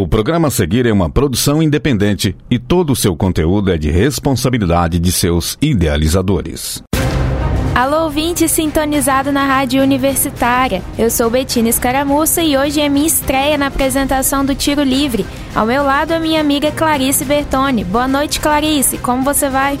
O programa a seguir é uma produção independente e todo o seu conteúdo é de responsabilidade de seus idealizadores. Alô, ouvinte sintonizado na Rádio Universitária. Eu sou Betina Escaramuça e hoje é minha estreia na apresentação do Tiro Livre. Ao meu lado, a minha amiga Clarice Bertoni. Boa noite, Clarice. Como você vai?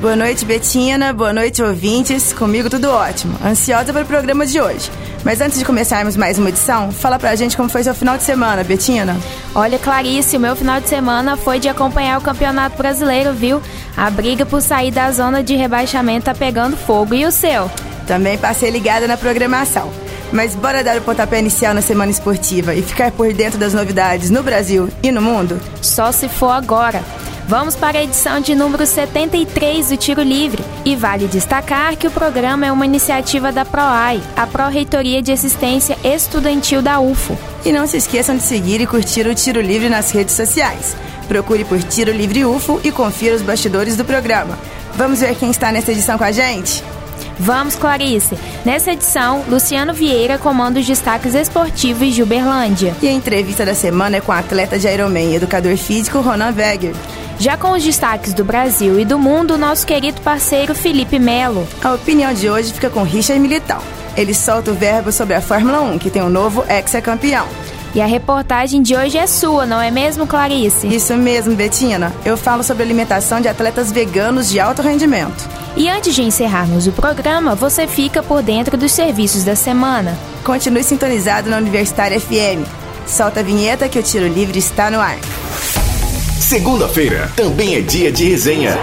Boa noite, Betina. Boa noite, ouvintes. Comigo tudo ótimo. Ansiosa para o programa de hoje. Mas antes de começarmos mais uma edição, fala pra gente como foi seu final de semana, Betina. Olha, Clarice, o meu final de semana foi de acompanhar o Campeonato Brasileiro, viu? A briga por sair da zona de rebaixamento tá pegando fogo. E o seu? Também passei ligada na programação. Mas bora dar o pontapé inicial na semana esportiva e ficar por dentro das novidades no Brasil e no mundo? Só se for agora. Vamos para a edição de número 73 do Tiro Livre. E vale destacar que o programa é uma iniciativa da PROAI, a Pró-Reitoria de Assistência Estudantil da UFO. E não se esqueçam de seguir e curtir o Tiro Livre nas redes sociais. Procure por Tiro Livre UFO e confira os bastidores do programa. Vamos ver quem está nessa edição com a gente? Vamos, Clarice! Nessa edição, Luciano Vieira comanda os destaques esportivos de Uberlândia. E a entrevista da semana é com o atleta de Ironman e educador físico Ronan Weger. Já com os destaques do Brasil e do mundo, nosso querido parceiro Felipe Melo. A opinião de hoje fica com Richard Militão. Ele solta o verbo sobre a Fórmula 1, que tem um novo ex-campeão. E a reportagem de hoje é sua, não é mesmo, Clarice? Isso mesmo, Betina. Eu falo sobre alimentação de atletas veganos de alto rendimento. E antes de encerrarmos o programa, você fica por dentro dos serviços da semana. Continue sintonizado na Universitária FM. Solta a vinheta que o Tiro Livre está no ar. Segunda-feira também é dia de resenha.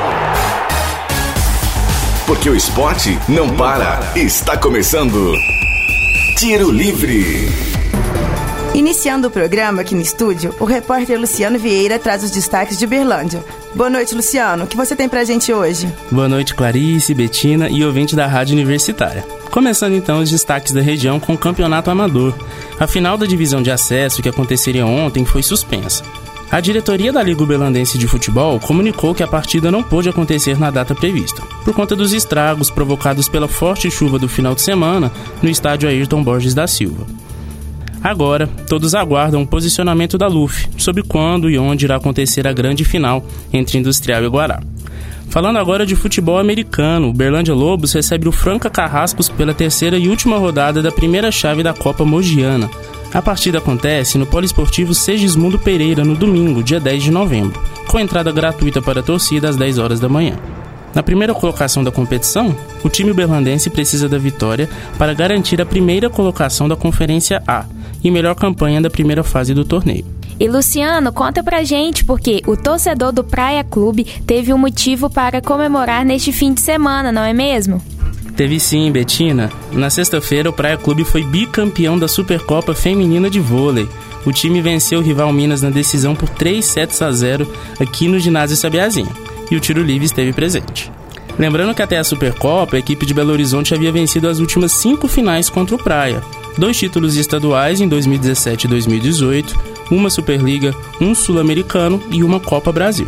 Porque o esporte não para. Está começando. Tiro Livre. Iniciando o programa aqui no estúdio, o repórter Luciano Vieira traz os destaques de Berlândia. Boa noite, Luciano. O que você tem pra gente hoje? Boa noite, Clarice, Betina e ouvinte da Rádio Universitária. Começando então os destaques da região com o Campeonato Amador. A final da divisão de acesso que aconteceria ontem foi suspensa. A diretoria da Liga Uberlandense de Futebol comunicou que a partida não pôde acontecer na data prevista, por conta dos estragos provocados pela forte chuva do final de semana no estádio Ayrton Borges da Silva. Agora, todos aguardam o posicionamento da LUF sobre quando e onde irá acontecer a grande final entre Industrial e Guará. Falando agora de futebol americano, o Berlândia Lobos recebe o Franca Carrascos pela terceira e última rodada da primeira chave da Copa Mogiana. A partida acontece no Poliesportivo Segismundo Pereira no domingo, dia 10 de novembro, com entrada gratuita para a torcida às 10 horas da manhã. Na primeira colocação da competição, o time berlandense precisa da vitória para garantir a primeira colocação da Conferência A e melhor campanha da primeira fase do torneio. E Luciano, conta pra gente porque o torcedor do Praia Clube teve um motivo para comemorar neste fim de semana, não é mesmo? Teve sim, Betina. Na sexta-feira, o Praia Clube foi bicampeão da Supercopa Feminina de Vôlei. O time venceu o rival Minas na decisão por 3 sets a 0 aqui no ginásio Sabiazinho. E o tiro livre esteve presente. Lembrando que até a Supercopa, a equipe de Belo Horizonte havia vencido as últimas cinco finais contra o Praia. Dois títulos estaduais em 2017 e 2018, uma Superliga, um Sul-Americano e uma Copa Brasil.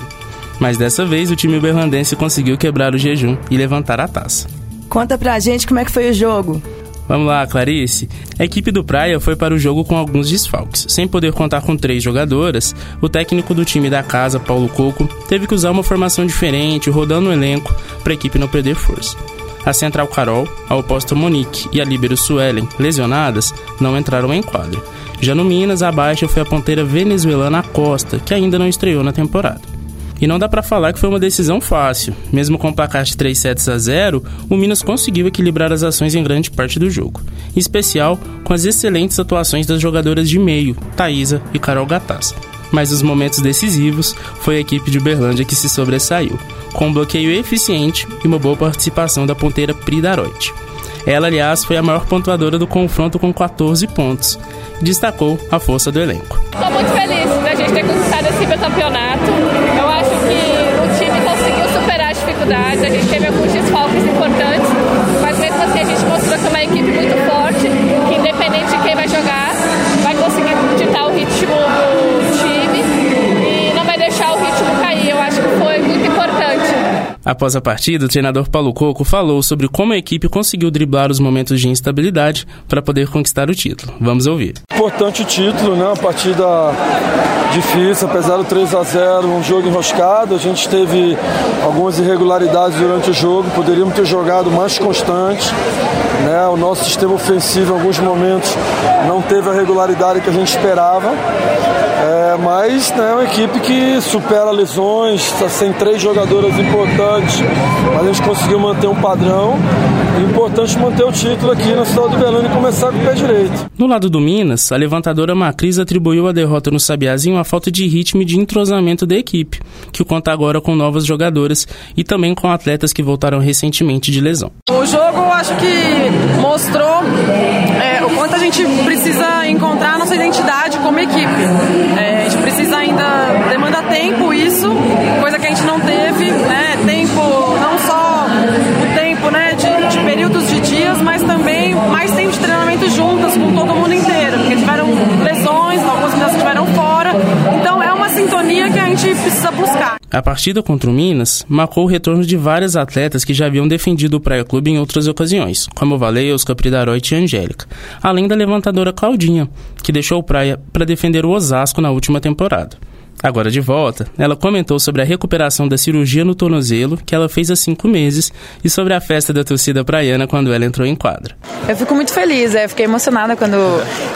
Mas dessa vez o time uberlandense conseguiu quebrar o jejum e levantar a taça. Conta pra gente como é que foi o jogo. Vamos lá, Clarice. A equipe do Praia foi para o jogo com alguns desfalques. Sem poder contar com três jogadoras, o técnico do time da casa, Paulo Coco, teve que usar uma formação diferente, rodando o elenco para a equipe não perder força. A central Carol, a oposta Monique e a líbero Suelen, lesionadas, não entraram em quadra. Já no Minas, a baixa foi a ponteira venezuelana Costa, que ainda não estreou na temporada. E não dá para falar que foi uma decisão fácil. Mesmo com o placar de 3 sets a 0, o Minas conseguiu equilibrar as ações em grande parte do jogo. Em especial com as excelentes atuações das jogadoras de meio, Thaisa e Carol Gataz. Mas nos momentos decisivos, foi a equipe de Uberlândia que se sobressaiu, com um bloqueio eficiente e uma boa participação da ponteira Pridaroit. Ela, aliás, foi a maior pontuadora do confronto com 14 pontos. Destacou a força do elenco. Estou muito feliz da gente ter conquistado esse campeonato. Eu dificuldades, a gente teve alguns desfalques importantes, mas mesmo assim a gente mostrou que é uma equipe muito forte, Após a partida, o treinador Paulo Coco falou sobre como a equipe conseguiu driblar os momentos de instabilidade para poder conquistar o título. Vamos ouvir. Importante título, né? Uma partida difícil, apesar do 3 a 0 um jogo enroscado. A gente teve algumas irregularidades durante o jogo, poderíamos ter jogado mais constante. Né? O nosso sistema ofensivo, em alguns momentos, não teve a regularidade que a gente esperava. É, mas né, é uma equipe que supera lesões, está sem três jogadoras importantes, mas a gente conseguiu manter um padrão. É importante manter o título aqui na cidade de Belém e começar com o pé direito. No lado do Minas, a levantadora Macris atribuiu a derrota no Sabiazinho a falta de ritmo e de entrosamento da equipe, que conta agora com novas jogadoras e também com atletas que voltaram recentemente de lesão. O jogo acho que mostrou é, o quanto a gente precisa encontrar a nossa identidade como equipe. É, a gente precisa ainda demanda tempo isso, coisa que a gente não teve, né? Tempo não só o tempo, né, de, de períodos de dias, mas também mais tempo de treinamento juntas com todo mundo inteiro, porque tiveram lesões, algumas meninas estiveram fora. Então é uma sintonia que a gente precisa buscar. A partida contra o Minas marcou o retorno de várias atletas que já haviam defendido o Praia Clube em outras ocasiões, como Valeios, Capridaroite e Angélica, além da levantadora Claudinha, que deixou o Praia para defender o Osasco na última temporada. Agora de volta, ela comentou sobre a recuperação da cirurgia no tornozelo que ela fez há cinco meses e sobre a festa da torcida praiana quando ela entrou em quadra. Eu fico muito feliz, é, fiquei emocionada quando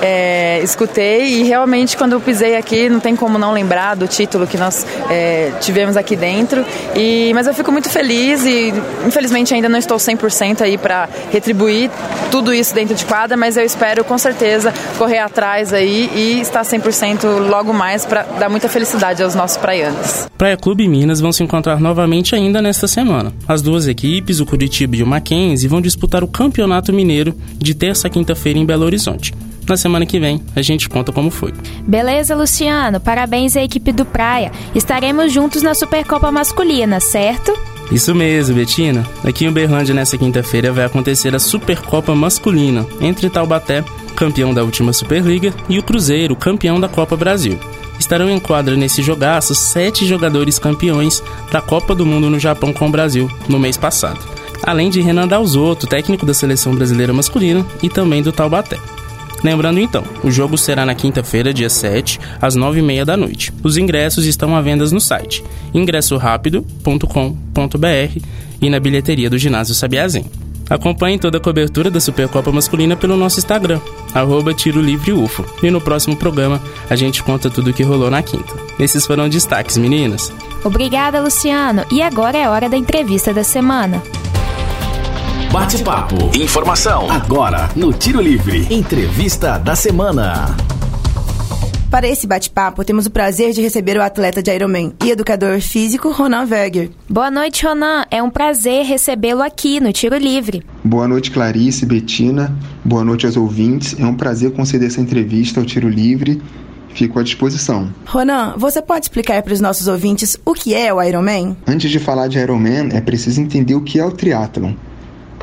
é, escutei e realmente quando eu pisei aqui não tem como não lembrar do título que nós é, tivemos aqui dentro. E, mas eu fico muito feliz e infelizmente ainda não estou 100% aí para retribuir tudo isso dentro de quadra, mas eu espero com certeza correr atrás aí e estar 100% logo mais para dar muita felicidade felicidade aos nossos praianos. Praia Clube e Minas vão se encontrar novamente ainda nesta semana. As duas equipes, o Curitiba e o Mackenzie, vão disputar o Campeonato Mineiro de terça a quinta-feira em Belo Horizonte. Na semana que vem, a gente conta como foi. Beleza, Luciano. Parabéns à equipe do Praia. Estaremos juntos na Supercopa Masculina, certo? Isso mesmo, Betina. Aqui em Uberlândia, nessa quinta-feira, vai acontecer a Supercopa Masculina entre Taubaté, campeão da última Superliga, e o Cruzeiro, campeão da Copa Brasil estarão em quadra nesse jogaço sete jogadores campeões da Copa do Mundo no Japão com o Brasil no mês passado, além de Renan Dalzotto, técnico da seleção brasileira masculina e também do Taubaté. Lembrando então, o jogo será na quinta-feira, dia 7, às 9h30 da noite. Os ingressos estão à venda no site ingressorapido.com.br e na bilheteria do ginásio Sabiazinho. Acompanhe toda a cobertura da Supercopa Masculina pelo nosso Instagram, arroba Tiro Livre UFO. E no próximo programa a gente conta tudo o que rolou na quinta. Esses foram destaques, meninas. Obrigada, Luciano. E agora é hora da entrevista da semana. Bate-papo. Informação. Agora, no Tiro Livre. Entrevista da semana. Para esse bate-papo, temos o prazer de receber o atleta de Ironman e educador físico, Ronan Weger. Boa noite, Ronan. É um prazer recebê-lo aqui no Tiro Livre. Boa noite, Clarice, Betina. Boa noite aos ouvintes. É um prazer conceder essa entrevista ao Tiro Livre. Fico à disposição. Ronan, você pode explicar para os nossos ouvintes o que é o Ironman? Antes de falar de Ironman, é preciso entender o que é o triatlon.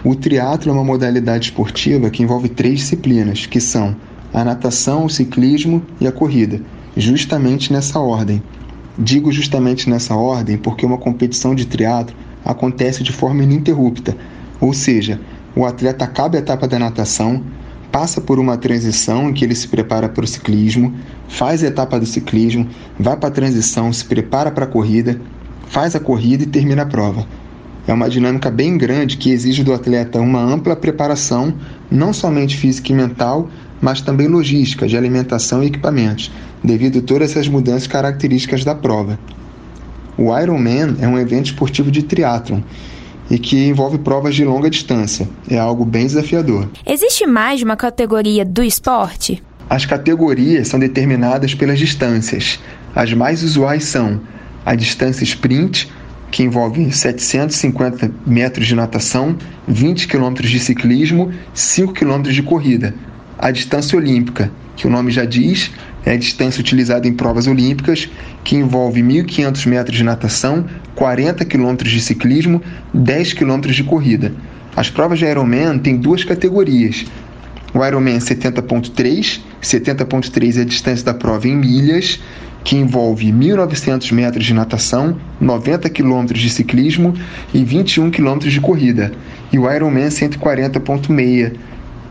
O triatlo é uma modalidade esportiva que envolve três disciplinas, que são a natação, o ciclismo e a corrida, justamente nessa ordem. Digo justamente nessa ordem porque uma competição de triatlo acontece de forma ininterrupta, ou seja, o atleta acaba a etapa da natação, passa por uma transição em que ele se prepara para o ciclismo, faz a etapa do ciclismo, vai para a transição, se prepara para a corrida, faz a corrida e termina a prova. É uma dinâmica bem grande que exige do atleta uma ampla preparação, não somente física e mental, mas também logística de alimentação e equipamentos, devido a todas essas mudanças características da prova. O Ironman é um evento esportivo de triatlon e que envolve provas de longa distância. É algo bem desafiador. Existe mais de uma categoria do esporte? As categorias são determinadas pelas distâncias. As mais usuais são a distância sprint, que envolve 750 metros de natação, 20 quilômetros de ciclismo, 5 quilômetros de corrida, a distância olímpica, que o nome já diz, é a distância utilizada em provas olímpicas, que envolve 1.500 metros de natação, 40 km de ciclismo, 10 km de corrida. As provas de Ironman têm duas categorias. O Ironman 70.3, 70.3 é a distância da prova em milhas, que envolve 1.900 metros de natação, 90 quilômetros de ciclismo e 21 quilômetros de corrida, e o Ironman 140.6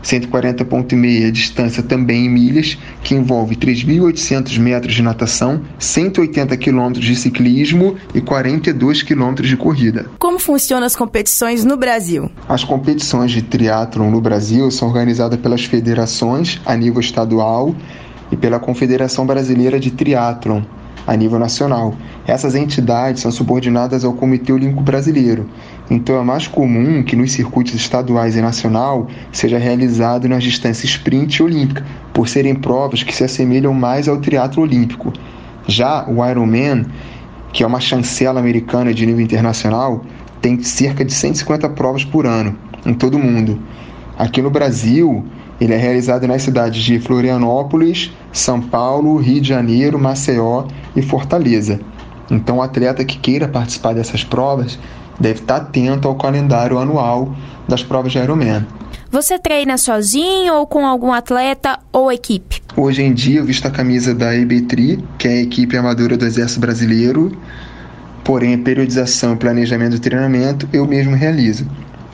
140,5 distância também em milhas, que envolve 3.800 metros de natação, 180 quilômetros de ciclismo e 42 quilômetros de corrida. Como funcionam as competições no Brasil? As competições de triatlon no Brasil são organizadas pelas federações a nível estadual e pela Confederação Brasileira de Triatlon a nível nacional. Essas entidades são subordinadas ao Comitê Olímpico Brasileiro então é mais comum que nos circuitos estaduais e nacional seja realizado nas distâncias sprint olímpica, por serem provas que se assemelham mais ao triatlo olímpico. Já o Ironman, que é uma chancela americana de nível internacional, tem cerca de 150 provas por ano em todo o mundo. Aqui no Brasil, ele é realizado nas cidades de Florianópolis, São Paulo, Rio de Janeiro, Maceió e Fortaleza. Então, o atleta que queira participar dessas provas deve estar atento ao calendário anual das provas de Ironman. Você treina sozinho ou com algum atleta ou equipe? Hoje em dia eu visto a camisa da EBTRI, que é a equipe amadora do Exército Brasileiro, porém a periodização e planejamento do treinamento eu mesmo realizo.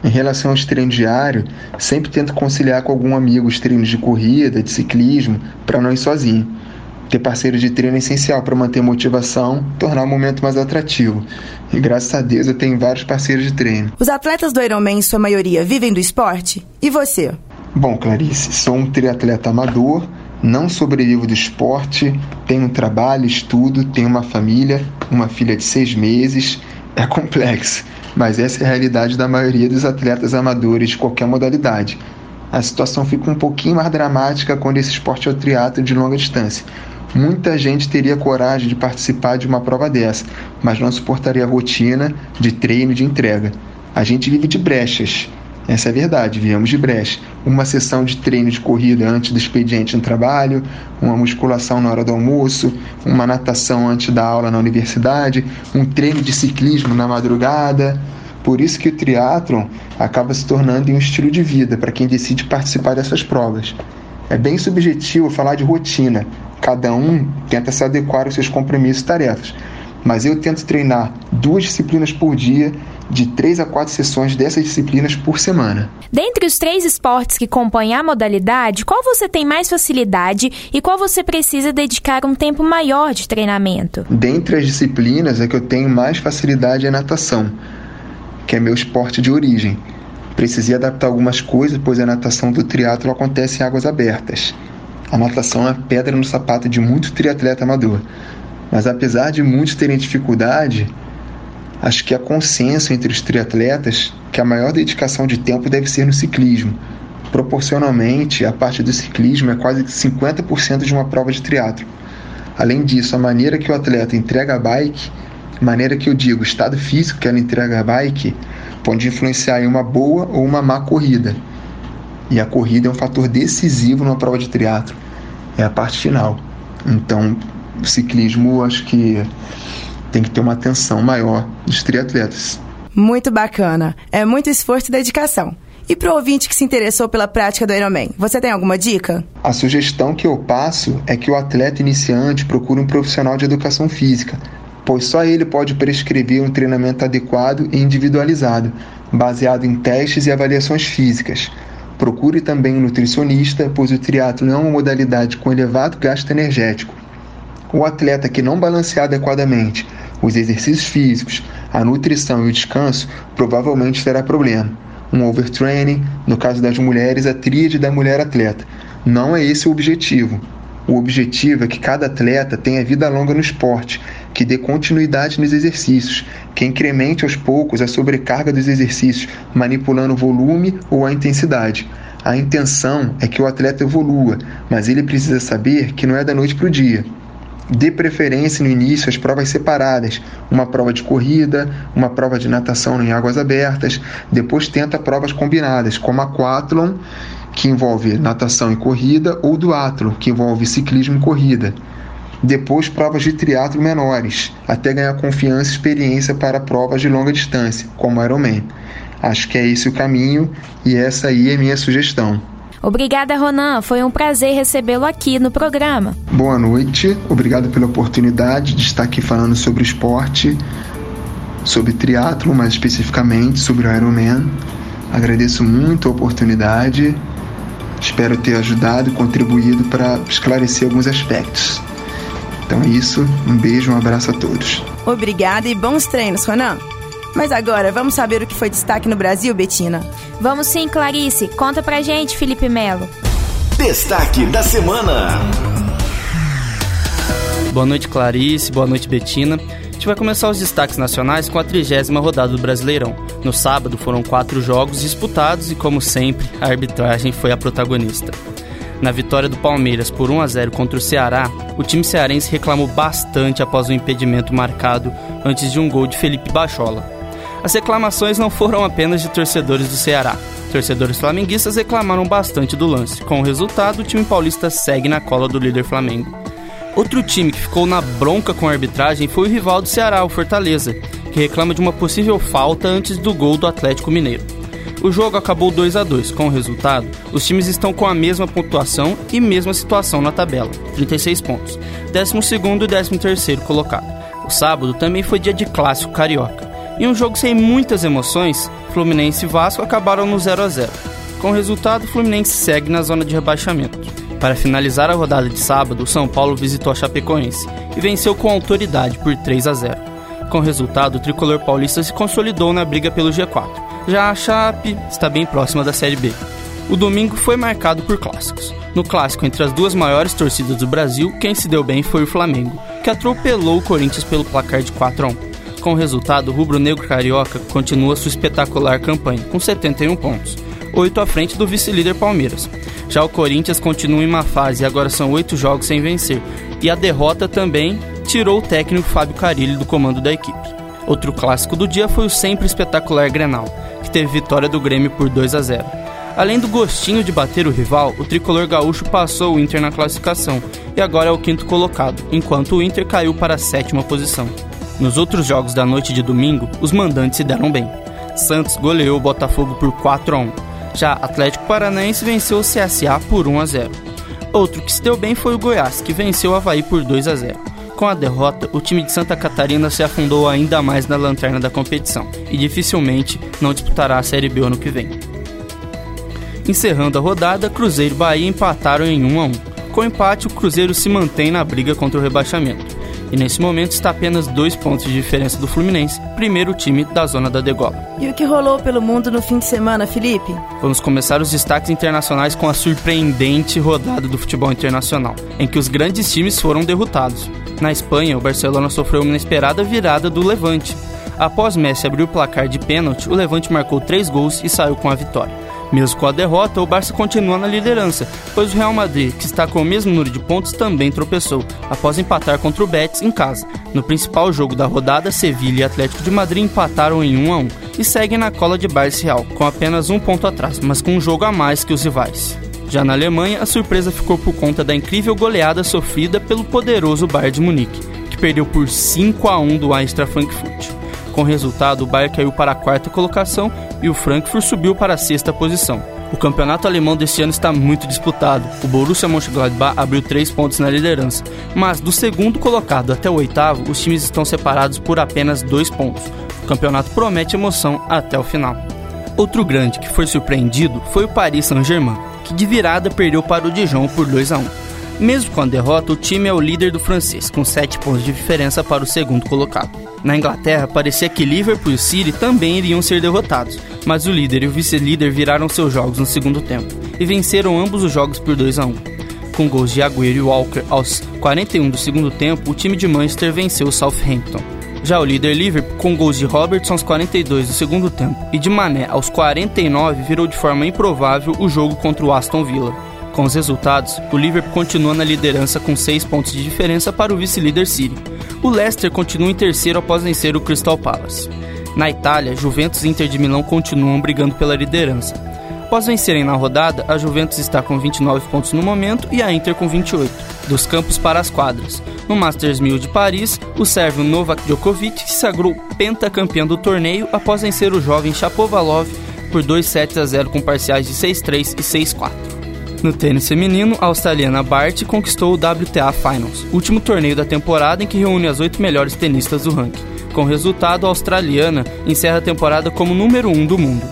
Em relação aos treinos diários, sempre tento conciliar com algum amigo os treinos de corrida, de ciclismo, para não ir sozinho. Ter parceiro de treino é essencial para manter motivação, tornar o momento mais atrativo. E graças a Deus eu tenho vários parceiros de treino. Os atletas do Ironman, em sua maioria, vivem do esporte? E você? Bom, Clarice, sou um triatleta amador, não sobrevivo do esporte, tenho trabalho, estudo, tenho uma família, uma filha de seis meses. É complexo, mas essa é a realidade da maioria dos atletas amadores de qualquer modalidade. A situação fica um pouquinho mais dramática quando esse esporte é o triatlo de longa distância Muita gente teria coragem de participar de uma prova dessa, mas não suportaria a rotina de treino e de entrega. A gente vive de brechas. Essa é a verdade, viemos de brecha. Uma sessão de treino de corrida antes do expediente no trabalho, uma musculação na hora do almoço, uma natação antes da aula na universidade, um treino de ciclismo na madrugada. Por isso que o triatlon acaba se tornando um estilo de vida para quem decide participar dessas provas. É bem subjetivo falar de rotina, Cada um tenta se adequar aos seus compromissos e tarefas. Mas eu tento treinar duas disciplinas por dia, de três a quatro sessões dessas disciplinas por semana. Dentre os três esportes que compõem a modalidade, qual você tem mais facilidade e qual você precisa dedicar um tempo maior de treinamento? Dentre as disciplinas, a que eu tenho mais facilidade é a natação, que é meu esporte de origem. Precisei adaptar algumas coisas, pois a natação do triatlo acontece em águas abertas. A natação é pedra no sapato de muito triatleta amador. Mas apesar de muitos terem dificuldade, acho que há consenso entre os triatletas que a maior dedicação de tempo deve ser no ciclismo. Proporcionalmente, a parte do ciclismo é quase 50% de uma prova de triatlo. Além disso, a maneira que o atleta entrega a bike, maneira que eu digo, o estado físico que ela entrega a bike, pode influenciar em uma boa ou uma má corrida. E a corrida é um fator decisivo numa prova de triatlo. É a parte final. Então, o ciclismo acho que tem que ter uma atenção maior dos triatletas. Muito bacana. É muito esforço e dedicação. E para o ouvinte que se interessou pela prática do Ironman, você tem alguma dica? A sugestão que eu passo é que o atleta iniciante procure um profissional de educação física, pois só ele pode prescrever um treinamento adequado e individualizado, baseado em testes e avaliações físicas. Procure também um nutricionista, pois o triatlo é uma modalidade com elevado gasto energético. O atleta que não balancear adequadamente os exercícios físicos, a nutrição e o descanso provavelmente terá problema. Um overtraining, no caso das mulheres, a tríade da mulher atleta. Não é esse o objetivo. O objetivo é que cada atleta tenha vida longa no esporte, que dê continuidade nos exercícios, que incremente aos poucos a sobrecarga dos exercícios, manipulando o volume ou a intensidade. A intenção é que o atleta evolua, mas ele precisa saber que não é da noite para o dia. Dê preferência no início às provas separadas, uma prova de corrida, uma prova de natação em águas abertas, depois tenta provas combinadas, como a quathlon que envolve natação e corrida, ou duatlo, que envolve ciclismo e corrida. Depois, provas de triatlo menores, até ganhar confiança e experiência para provas de longa distância, como Ironman. Acho que é esse o caminho e essa aí é minha sugestão. Obrigada, Ronan. Foi um prazer recebê-lo aqui no programa. Boa noite. Obrigado pela oportunidade de estar aqui falando sobre esporte, sobre triatlo, mais especificamente sobre o Ironman. Agradeço muito a oportunidade. Espero ter ajudado e contribuído para esclarecer alguns aspectos. Então é isso. Um beijo, um abraço a todos. Obrigada e bons treinos, Ronan. Mas agora, vamos saber o que foi destaque no Brasil, Betina? Vamos sim, Clarice. Conta pra gente, Felipe Melo. Destaque da semana. Boa noite, Clarice. Boa noite, Betina. A gente vai começar os destaques nacionais com a trigésima rodada do Brasileirão. No sábado foram quatro jogos disputados e, como sempre, a arbitragem foi a protagonista. Na vitória do Palmeiras por 1 a 0 contra o Ceará, o time cearense reclamou bastante após o impedimento marcado antes de um gol de Felipe Bachola. As reclamações não foram apenas de torcedores do Ceará. Torcedores flamenguistas reclamaram bastante do lance. Com o resultado, o time paulista segue na cola do líder Flamengo. Outro time que ficou na bronca com a arbitragem foi o rival do Ceará, o Fortaleza, que reclama de uma possível falta antes do gol do Atlético Mineiro. O jogo acabou 2 a 2. Com o resultado, os times estão com a mesma pontuação e mesma situação na tabela, 36 pontos. 12 e 13 colocado. O sábado também foi dia de clássico carioca. Em um jogo sem muitas emoções, Fluminense e Vasco acabaram no 0 a 0. Com o resultado, Fluminense segue na zona de rebaixamento. Para finalizar a rodada de sábado, o São Paulo visitou a Chapecoense e venceu com autoridade por 3 a 0. Com o resultado, o tricolor paulista se consolidou na briga pelo G4. Já a Chape está bem próxima da Série B. O domingo foi marcado por clássicos. No clássico entre as duas maiores torcidas do Brasil, quem se deu bem foi o Flamengo, que atropelou o Corinthians pelo placar de 4 a 1 com o resultado, o rubro-negro carioca continua sua espetacular campanha, com 71 pontos, 8 à frente do vice-líder Palmeiras. Já o Corinthians continua em má fase e agora são 8 jogos sem vencer, e a derrota também tirou o técnico Fábio Carilli do comando da equipe. Outro clássico do dia foi o sempre espetacular Grenal, teve vitória do Grêmio por 2 a 0. Além do gostinho de bater o rival, o tricolor gaúcho passou o Inter na classificação e agora é o quinto colocado, enquanto o Inter caiu para a sétima posição. Nos outros jogos da noite de domingo, os mandantes se deram bem. Santos goleou o Botafogo por 4 a 1. Já Atlético Paranaense venceu o CSA por 1 a 0. Outro que se deu bem foi o Goiás, que venceu o Havaí por 2 a 0. Com a derrota, o time de Santa Catarina se afundou ainda mais na lanterna da competição e dificilmente não disputará a Série B ano que vem. Encerrando a rodada, Cruzeiro e Bahia empataram em 1 a 1. Com o empate, o Cruzeiro se mantém na briga contra o rebaixamento e nesse momento está apenas dois pontos de diferença do Fluminense, primeiro time da zona da degola. E o que rolou pelo mundo no fim de semana, Felipe? Vamos começar os destaques internacionais com a surpreendente rodada do futebol internacional, em que os grandes times foram derrotados. Na Espanha, o Barcelona sofreu uma inesperada virada do Levante. Após Messi abrir o placar de pênalti, o Levante marcou três gols e saiu com a vitória. Mesmo com a derrota, o Barça continua na liderança, pois o Real Madrid, que está com o mesmo número de pontos, também tropeçou, após empatar contra o Betis em casa. No principal jogo da rodada, Sevilha e Atlético de Madrid empataram em 1 a 1 e seguem na cola de Barça Real, com apenas um ponto atrás, mas com um jogo a mais que os rivais. Já na Alemanha, a surpresa ficou por conta da incrível goleada sofrida pelo poderoso Bayern de Munique, que perdeu por 5 a 1 do Eintracht Frankfurt. Com o resultado, o Bayern caiu para a quarta colocação e o Frankfurt subiu para a sexta posição. O campeonato alemão deste ano está muito disputado. O Borussia Mönchengladbach abriu três pontos na liderança, mas do segundo colocado até o oitavo, os times estão separados por apenas dois pontos. O campeonato promete emoção até o final. Outro grande que foi surpreendido foi o Paris Saint-Germain, que de virada perdeu para o Dijon por 2 a 1. Mesmo com a derrota, o time é o líder do francês, com 7 pontos de diferença para o segundo colocado. Na Inglaterra, parecia que Liverpool e City também iriam ser derrotados, mas o líder e o vice-líder viraram seus jogos no segundo tempo e venceram ambos os jogos por 2 a 1. Com gols de Agüero e Walker aos 41 do segundo tempo, o time de Manchester venceu o Southampton. Já o líder Liverpool, com gols de Robertson aos 42 do segundo tempo e de Mané aos 49, virou de forma improvável o jogo contra o Aston Villa. Com os resultados, o Liverpool continua na liderança com 6 pontos de diferença para o vice-líder City. O Leicester continua em terceiro após vencer o Crystal Palace. Na Itália, Juventus e Inter de Milão continuam brigando pela liderança. Após vencerem na rodada, a Juventus está com 29 pontos no momento e a Inter com 28, dos campos para as quadras. No Masters 1000 de Paris, o sérvio Novak Djokovic se sagrou pentacampeão do torneio após vencer o jovem Chapovalov por 2 sets a 0 com parciais de 6-3 e 6-4. No tênis feminino, a australiana Bart conquistou o WTA Finals, último torneio da temporada em que reúne as oito melhores tenistas do ranking. Com resultado, a australiana encerra a temporada como número um do mundo.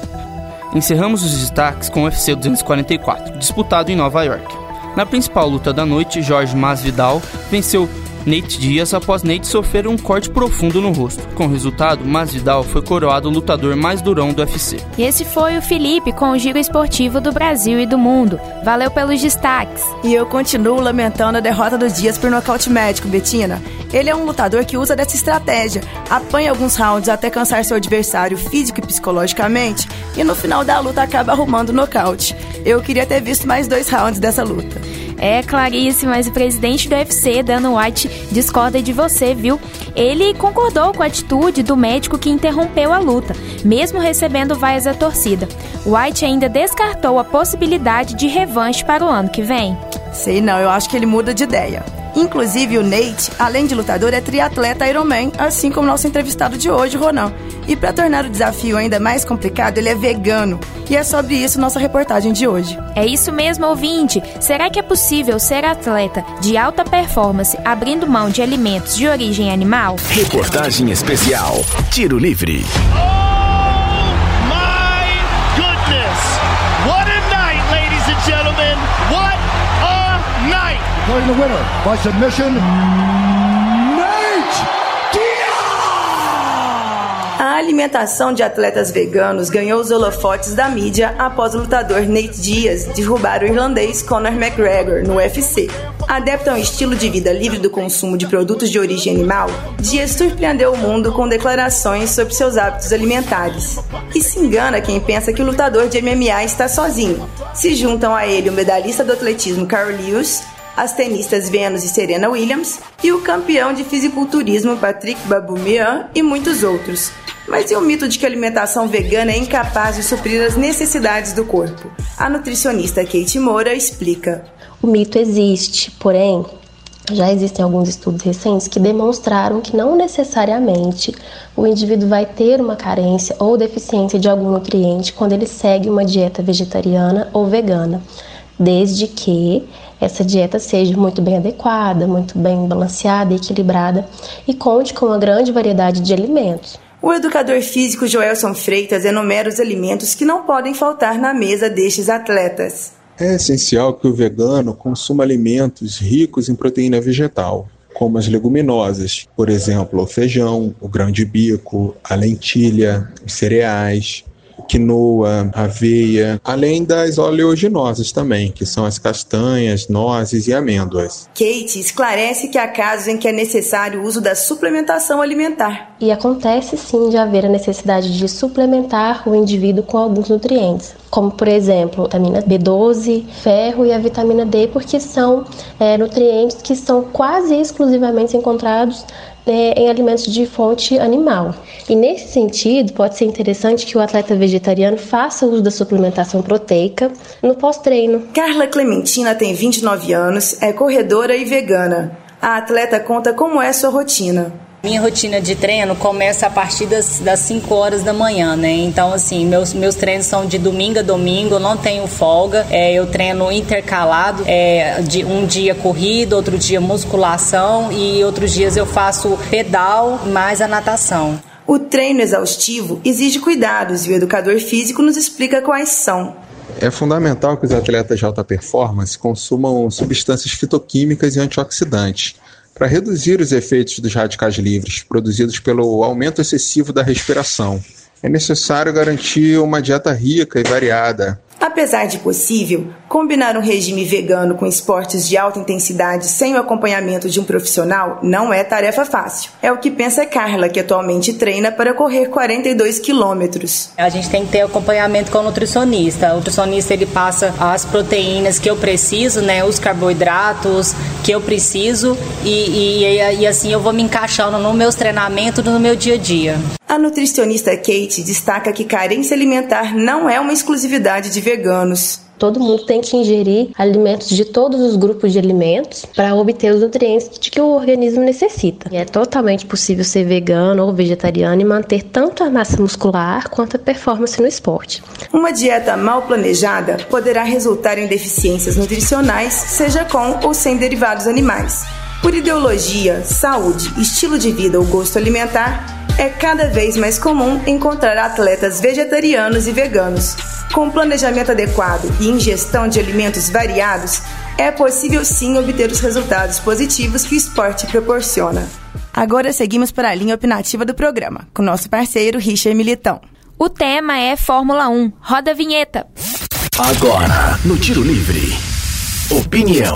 Encerramos os destaques com o UFC 244, disputado em Nova York. Na principal luta da noite, Jorge Masvidal venceu Nate Dias após Nate sofrer um corte profundo no rosto. Com o resultado, Masvidal foi coroado o lutador mais durão do UFC. E esse foi o Felipe com o giro esportivo do Brasil e do mundo. Valeu pelos destaques. E eu continuo lamentando a derrota dos Dias por nocaute médico, Betina. Ele é um lutador que usa dessa estratégia, apanha alguns rounds até cansar seu adversário físico e psicologicamente, e no final da luta acaba arrumando o nocaute. Eu queria ter visto mais dois rounds dessa luta. É, Clarice, mas o presidente do UFC, Dana White, discorda de você, viu? Ele concordou com a atitude do médico que interrompeu a luta, mesmo recebendo vaias da torcida. White ainda descartou a possibilidade de revanche para o ano que vem. Sei não, eu acho que ele muda de ideia. Inclusive, o Nate, além de lutador, é triatleta Ironman, assim como nosso entrevistado de hoje, Ronan. E para tornar o desafio ainda mais complicado, ele é vegano. E é sobre isso nossa reportagem de hoje. É isso mesmo, ouvinte. Será que é possível ser atleta de alta performance abrindo mão de alimentos de origem animal? Reportagem especial Tiro Livre. Oh Declaring the winner by submission, Nate A alimentação de atletas veganos ganhou os holofotes da mídia após o lutador Nate Diaz derrubar o irlandês Conor McGregor no UFC. Adepto a um estilo de vida livre do consumo de produtos de origem animal, Dias surpreendeu o mundo com declarações sobre seus hábitos alimentares. E se engana quem pensa que o lutador de MMA está sozinho. Se juntam a ele o medalhista do atletismo Carl Lewis, as tenistas Venus e Serena Williams e o campeão de fisiculturismo Patrick Baboumian e muitos outros. Mas e o mito de que a alimentação vegana é incapaz de suprir as necessidades do corpo? A nutricionista Kate Moura explica. O mito existe, porém, já existem alguns estudos recentes que demonstraram que não necessariamente o indivíduo vai ter uma carência ou deficiência de algum nutriente quando ele segue uma dieta vegetariana ou vegana, desde que essa dieta seja muito bem adequada, muito bem balanceada e equilibrada e conte com uma grande variedade de alimentos. O educador físico Joelson Freitas enumera os alimentos que não podem faltar na mesa destes atletas. É essencial que o vegano consuma alimentos ricos em proteína vegetal, como as leguminosas, por exemplo, o feijão, o grão de bico, a lentilha, os cereais, quinoa, aveia, além das oleaginosas também, que são as castanhas, nozes e amêndoas. Kate esclarece que há casos em que é necessário o uso da suplementação alimentar. E acontece sim de haver a necessidade de suplementar o indivíduo com alguns nutrientes, como por exemplo, vitamina B12, ferro e a vitamina D, porque são é, nutrientes que são quase exclusivamente encontrados é, em alimentos de fonte animal. E nesse sentido, pode ser interessante que o atleta vegetariano faça uso da suplementação proteica no pós-treino. Carla Clementina tem 29 anos, é corredora e vegana. A atleta conta como é sua rotina. Minha rotina de treino começa a partir das, das 5 horas da manhã, né? Então, assim, meus, meus treinos são de domingo a domingo, eu não tenho folga. É, eu treino intercalado, é, de um dia corrida, outro dia musculação e outros dias eu faço pedal mais a natação. O treino exaustivo exige cuidados e o educador físico nos explica quais são. É fundamental que os atletas de alta performance consumam substâncias fitoquímicas e antioxidantes para reduzir os efeitos dos radicais livres produzidos pelo aumento excessivo da respiração. É necessário garantir uma dieta rica e variada, Apesar de possível, combinar um regime vegano com esportes de alta intensidade sem o acompanhamento de um profissional não é tarefa fácil. É o que pensa Carla, que atualmente treina para correr 42 quilômetros. A gente tem que ter acompanhamento com o nutricionista. O nutricionista ele passa as proteínas que eu preciso, né, os carboidratos que eu preciso e, e, e assim eu vou me encaixando nos meus treinamentos no meu dia a dia. A nutricionista Kate destaca que carência alimentar não é uma exclusividade de veganos. Todo mundo tem que ingerir alimentos de todos os grupos de alimentos para obter os nutrientes de que o organismo necessita. E é totalmente possível ser vegano ou vegetariano e manter tanto a massa muscular quanto a performance no esporte. Uma dieta mal planejada poderá resultar em deficiências nutricionais, seja com ou sem derivados animais. Por ideologia, saúde, estilo de vida ou gosto alimentar, é cada vez mais comum encontrar atletas vegetarianos e veganos. Com planejamento adequado e ingestão de alimentos variados, é possível sim obter os resultados positivos que o esporte proporciona. Agora seguimos para a linha opinativa do programa, com nosso parceiro Richard Militão. O tema é Fórmula 1. Roda a vinheta. Agora, no Tiro Livre. Opinião.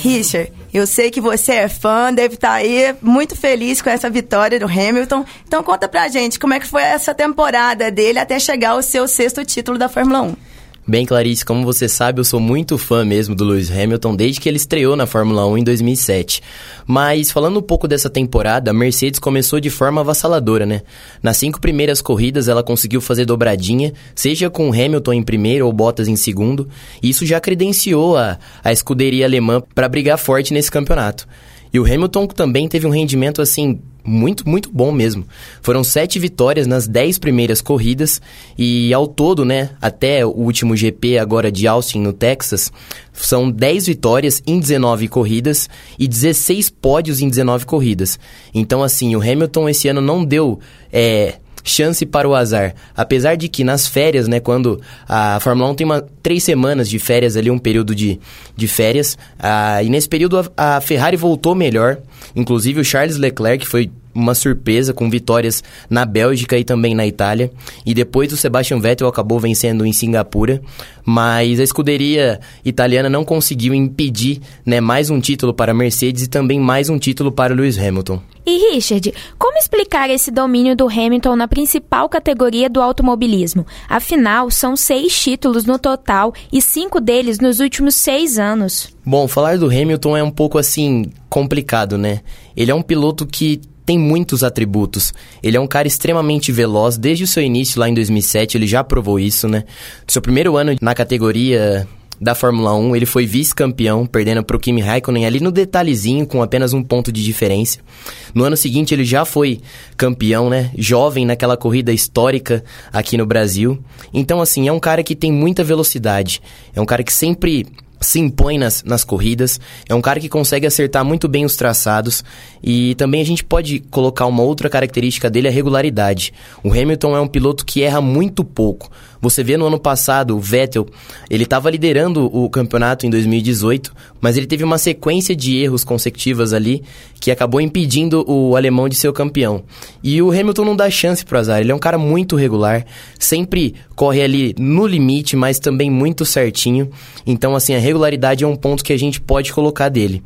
Richard, eu sei que você é fã, deve estar aí muito feliz com essa vitória do Hamilton. Então conta pra gente como é que foi essa temporada dele até chegar ao seu sexto título da Fórmula 1. Bem, Clarice, como você sabe, eu sou muito fã mesmo do Lewis Hamilton desde que ele estreou na Fórmula 1 em 2007. Mas, falando um pouco dessa temporada, a Mercedes começou de forma avassaladora, né? Nas cinco primeiras corridas, ela conseguiu fazer dobradinha, seja com Hamilton em primeiro ou Bottas em segundo, e isso já credenciou a, a escuderia alemã para brigar forte nesse campeonato. E o Hamilton também teve um rendimento assim muito, muito bom mesmo. Foram sete vitórias nas dez primeiras corridas e ao todo, né, até o último GP agora de Austin no Texas, são 10 vitórias em 19 corridas e 16 pódios em 19 corridas. Então, assim, o Hamilton esse ano não deu é, chance para o azar. Apesar de que nas férias, né, quando a Fórmula 1 tem uma, três semanas de férias ali, um período de, de férias, ah, e nesse período a, a Ferrari voltou melhor. Inclusive o Charles Leclerc foi uma surpresa com vitórias na Bélgica e também na Itália. E depois o Sebastian Vettel acabou vencendo em Singapura, mas a escuderia italiana não conseguiu impedir né, mais um título para a Mercedes e também mais um título para o Lewis Hamilton. E Richard, como explicar esse domínio do Hamilton na principal categoria do automobilismo? Afinal, são seis títulos no total e cinco deles nos últimos seis anos. Bom, falar do Hamilton é um pouco assim complicado, né? Ele é um piloto que tem muitos atributos. Ele é um cara extremamente veloz, desde o seu início lá em 2007, ele já provou isso, né? Seu primeiro ano na categoria da Fórmula 1, ele foi vice-campeão, perdendo para o Kimi Raikkonen ali no detalhezinho, com apenas um ponto de diferença. No ano seguinte, ele já foi campeão, né? Jovem naquela corrida histórica aqui no Brasil. Então, assim, é um cara que tem muita velocidade. É um cara que sempre se impõe nas, nas corridas, é um cara que consegue acertar muito bem os traçados e também a gente pode colocar uma outra característica dele, a regularidade. O Hamilton é um piloto que erra muito pouco. Você vê no ano passado o Vettel, ele estava liderando o campeonato em 2018, mas ele teve uma sequência de erros consecutivas ali que acabou impedindo o alemão de ser o campeão. E o Hamilton não dá chance pro azar, ele é um cara muito regular, sempre corre ali no limite, mas também muito certinho. Então, assim, a regularidade é um ponto que a gente pode colocar dele.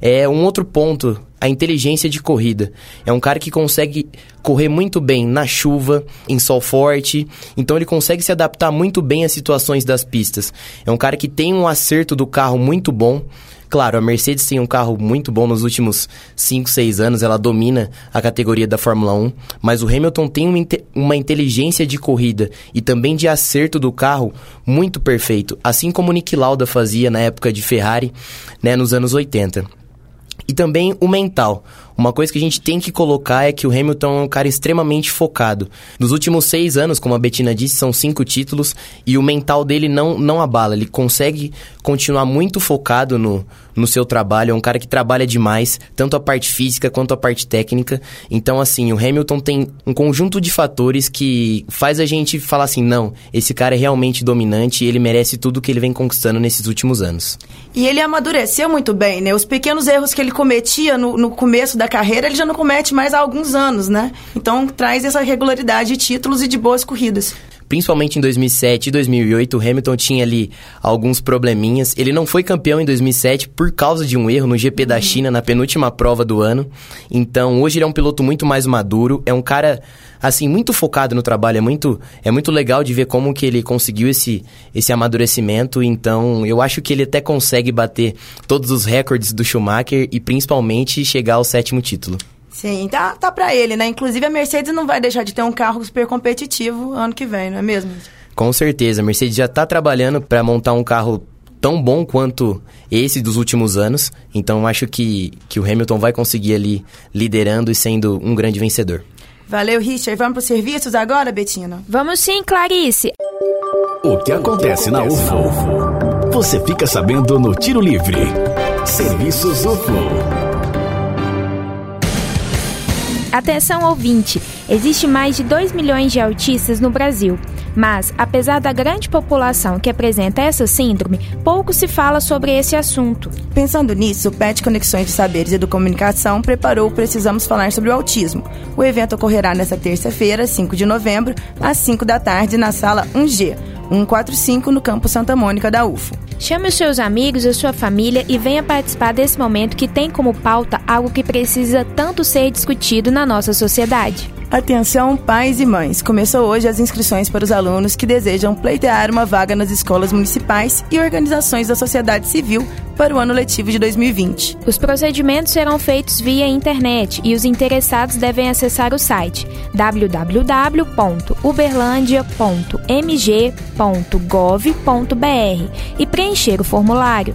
É um outro ponto a inteligência de corrida. É um cara que consegue correr muito bem na chuva, em sol forte, então ele consegue se adaptar muito bem às situações das pistas. É um cara que tem um acerto do carro muito bom. Claro, a Mercedes tem um carro muito bom nos últimos 5, 6 anos, ela domina a categoria da Fórmula 1, mas o Hamilton tem uma, uma inteligência de corrida e também de acerto do carro muito perfeito, assim como o Nick Lauda fazia na época de Ferrari, né, nos anos 80. E também o mental. Uma coisa que a gente tem que colocar é que o Hamilton é um cara extremamente focado. Nos últimos seis anos, como a Bettina disse, são cinco títulos e o mental dele não, não abala. Ele consegue continuar muito focado no, no seu trabalho. É um cara que trabalha demais, tanto a parte física quanto a parte técnica. Então, assim, o Hamilton tem um conjunto de fatores que faz a gente falar assim: não, esse cara é realmente dominante e ele merece tudo que ele vem conquistando nesses últimos anos. E ele amadureceu muito bem, né? Os pequenos erros que ele cometia no, no começo da carreira, ele já não comete mais há alguns anos, né? Então traz essa regularidade de títulos e de boas corridas principalmente em 2007 e 2008, o Hamilton tinha ali alguns probleminhas. Ele não foi campeão em 2007 por causa de um erro no GP da China, na penúltima prova do ano. Então, hoje ele é um piloto muito mais maduro, é um cara assim muito focado no trabalho, é muito é muito legal de ver como que ele conseguiu esse esse amadurecimento. Então, eu acho que ele até consegue bater todos os recordes do Schumacher e principalmente chegar ao sétimo título. Sim, tá, tá pra ele, né? Inclusive a Mercedes não vai deixar de ter um carro super competitivo ano que vem, não é mesmo? Com certeza, a Mercedes já está trabalhando para montar um carro tão bom quanto esse dos últimos anos. Então acho que, que o Hamilton vai conseguir ali liderando e sendo um grande vencedor. Valeu, Richard. Vamos para os serviços agora, Betina? Vamos sim, Clarice. O que acontece na UFO? Você fica sabendo no Tiro Livre. Serviços UFO. Atenção ouvinte, existe mais de 2 milhões de autistas no Brasil. Mas, apesar da grande população que apresenta essa síndrome, pouco se fala sobre esse assunto. Pensando nisso, o PET Conexões de Saberes e do Comunicação preparou o Precisamos Falar sobre o Autismo. O evento ocorrerá nesta terça-feira, 5 de novembro, às 5 da tarde, na sala 1G, 145, no Campo Santa Mônica da UFO. Chame os seus amigos e sua família e venha participar desse momento que tem como pauta algo que precisa tanto ser discutido na nossa sociedade. Atenção, pais e mães! Começou hoje as inscrições para os alunos que desejam pleitear uma vaga nas escolas municipais e organizações da sociedade civil para o ano letivo de 2020. Os procedimentos serão feitos via internet e os interessados devem acessar o site www.uberlandia.mg.gov.br e preencher o formulário.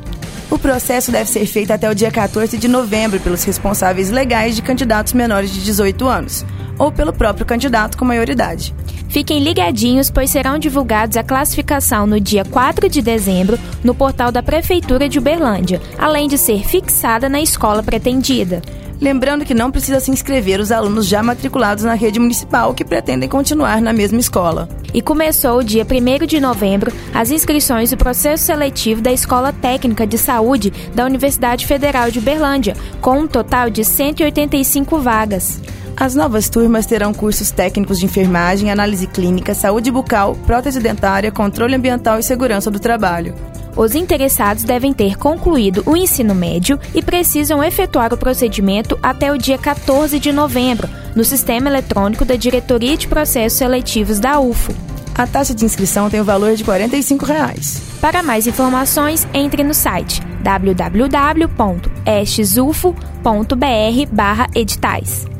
O processo deve ser feito até o dia 14 de novembro pelos responsáveis legais de candidatos menores de 18 anos ou pelo próprio candidato com maioridade. Fiquem ligadinhos, pois serão divulgados a classificação no dia 4 de dezembro no portal da Prefeitura de Uberlândia, além de ser fixada na escola pretendida. Lembrando que não precisa se inscrever os alunos já matriculados na rede municipal que pretendem continuar na mesma escola. E começou dia 1 de novembro as inscrições do processo seletivo da Escola Técnica de Saúde da Universidade Federal de Uberlândia, com um total de 185 vagas. As novas turmas terão cursos técnicos de enfermagem, análise clínica, saúde bucal, prótese dentária, controle ambiental e segurança do trabalho. Os interessados devem ter concluído o ensino médio e precisam efetuar o procedimento até o dia 14 de novembro, no sistema eletrônico da Diretoria de Processos Seletivos da UFO. A taxa de inscrição tem o valor de 45 reais. Para mais informações, entre no site www.estesufo.br/editais.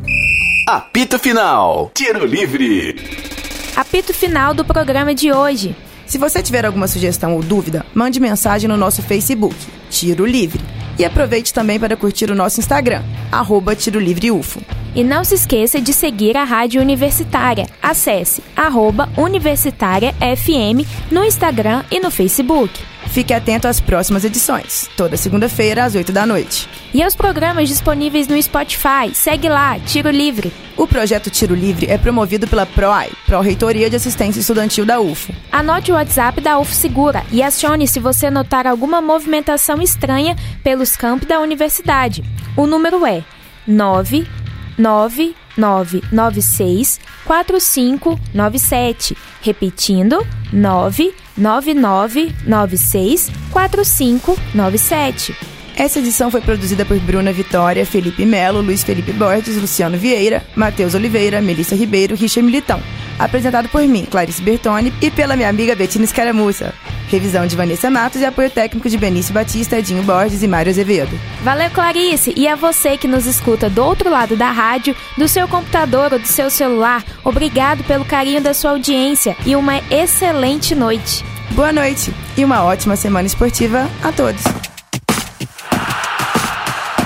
Apito Final. Tiro Livre. Apito final do programa de hoje. Se você tiver alguma sugestão ou dúvida, mande mensagem no nosso Facebook, Tiro Livre. E aproveite também para curtir o nosso Instagram, arroba Tiro Livre UFO. E não se esqueça de seguir a Rádio Universitária. Acesse arroba Universitária FM no Instagram e no Facebook. Fique atento às próximas edições, toda segunda-feira às 8 da noite. E aos programas disponíveis no Spotify. Segue lá, Tiro Livre. O projeto Tiro Livre é promovido pela PROAI, Pró-Reitoria de Assistência Estudantil da UFO. Anote o WhatsApp da UFO Segura e acione se você notar alguma movimentação estranha pelos campos da universidade. O número é 99996 4597. Repetindo, 99996 4597. Essa edição foi produzida por Bruna Vitória, Felipe Melo, Luiz Felipe Borges, Luciano Vieira, Matheus Oliveira, Melissa Ribeiro, Richard Militão. Apresentado por mim, Clarice Bertoni, e pela minha amiga Betina Escaramuça. Revisão de Vanessa Matos e apoio técnico de Benício Batista, Edinho Borges e Mário Azevedo. Valeu, Clarice! E a você que nos escuta do outro lado da rádio, do seu computador ou do seu celular, obrigado pelo carinho da sua audiência e uma excelente noite. Boa noite e uma ótima semana esportiva a todos.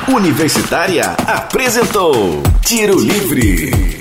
Universitária apresentou Tiro Livre.